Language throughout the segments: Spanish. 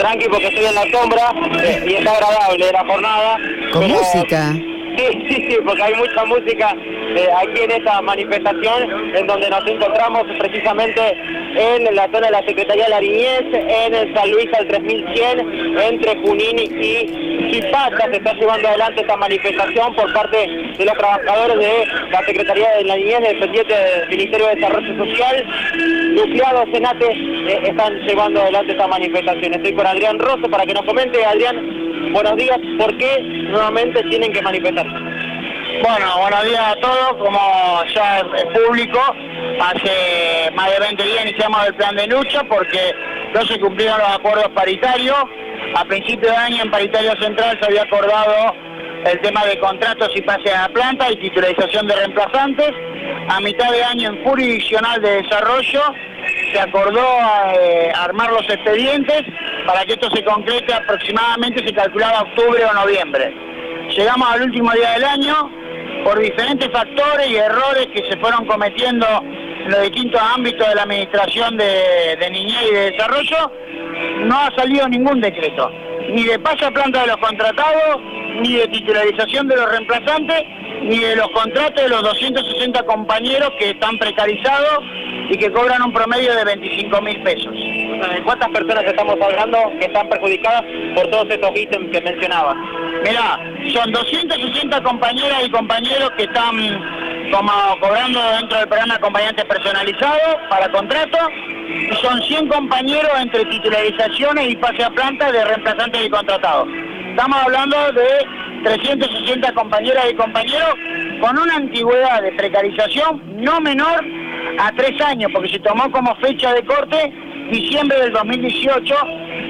tranqui porque estoy en la sombra eh, y está agradable la jornada. Con música. Sí, sí, sí, porque hay mucha música aquí en esta manifestación en donde nos encontramos precisamente en la zona de la Secretaría de la Niñez, en San Luis al 3100, entre Junín y Chipata. Se está llevando adelante esta manifestación por parte de los trabajadores de la Secretaría de la Niñez, dependiente del Ministerio de Desarrollo Social. Nucleado Senate eh, están llevando adelante esta manifestación. Estoy con Adrián Rosso para que nos comente. Adrián, buenos días. ¿Por qué nuevamente tienen que manifestar? Bueno, buenos días a todos. Como ya es público, hace más de 20 días iniciamos el plan de lucha porque no se cumplieron los acuerdos paritarios. A principio de año en paritario central se había acordado el tema de contratos y pase a la planta y titularización de reemplazantes. A mitad de año en jurisdiccional de desarrollo se acordó eh, armar los expedientes para que esto se concrete aproximadamente, se calculaba octubre o noviembre. Llegamos al último día del año, por diferentes factores y errores que se fueron cometiendo en los distintos ámbitos de la administración de, niñez y de desarrollo, no ha salido ningún decreto, ni de pase a planta de los contratados, ni de titularización de los reemplazantes, ni de los contratos de los 260 compañeros que están precarizados y que cobran un promedio de 25 mil pesos. ¿De cuántas personas estamos hablando que están perjudicadas por todos estos ítems que mencionaba? Mirá, son 260 compañeras y compañeros que están como cobrando dentro del programa acompañante personalizado para contrato y son 100 compañeros entre titularizaciones y pase a planta de reemplazantes y contratados. Estamos hablando de 360 compañeras y compañeros con una antigüedad de precarización no menor a tres años, porque se tomó como fecha de corte diciembre del 2018,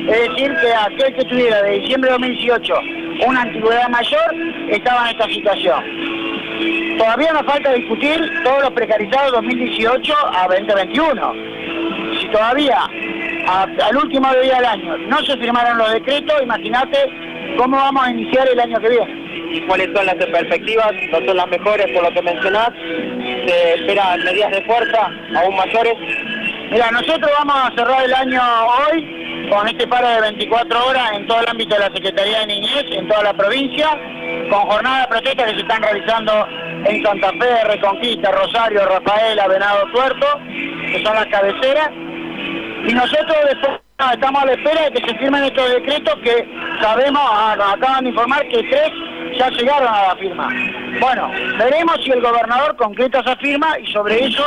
es decir, que aquel que tuviera de diciembre del 2018 una antigüedad mayor estaba en esta situación. Todavía nos falta discutir todos los precarizados 2018 a 2021. Si todavía al último día del año no se firmaron los decretos, imagínate cómo vamos a iniciar el año que viene. ¿Y cuáles son las perspectivas? ¿No son las mejores por lo que mencionás? ¿Se esperan medidas de fuerza aún mayores? Mira, nosotros vamos a cerrar el año hoy con este paro de 24 horas en todo el ámbito de la Secretaría de Niñez, en toda la provincia, con jornadas de protesta que se están realizando en Santa Fe, Reconquista, Rosario, Rafaela, Venado Tuerto, que son las cabeceras. Y nosotros estamos a la espera de que se firmen estos decretos que sabemos, acaban de informar que tres ya llegaron a la firma. Bueno, veremos si el gobernador concreta esa firma y sobre eso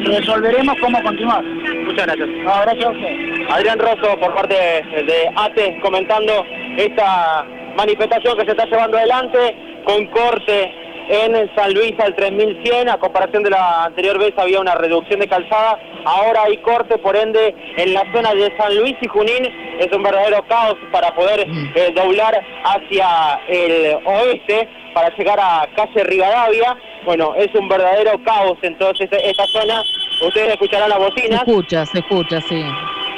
resolveremos cómo continuar. Muchas gracias. No, gracias a usted. Adrián Rosso, por parte de ATE, comentando esta manifestación que se está llevando adelante con corte en San Luis al 3100, a comparación de la anterior vez había una reducción de calzada, ahora hay corte, por ende en la zona de San Luis y Junín. Es un verdadero caos para poder eh, doblar hacia el oeste para llegar a calle Rivadavia, bueno, es un verdadero caos entonces esta zona, ustedes escucharán la bocina. Se escucha, se escucha, sí.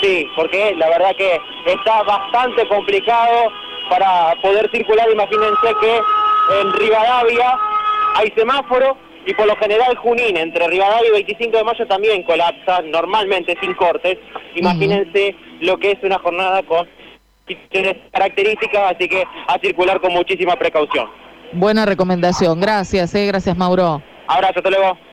Sí, porque la verdad que está bastante complicado para poder circular, imagínense que en Rivadavia hay semáforo y por lo general Junín entre Rivadavia y 25 de mayo también colapsa normalmente sin cortes. Imagínense lo que es una jornada con características, así que a circular con muchísima precaución. Buena recomendación, gracias, eh, gracias Mauro. Abrazo, hasta luego.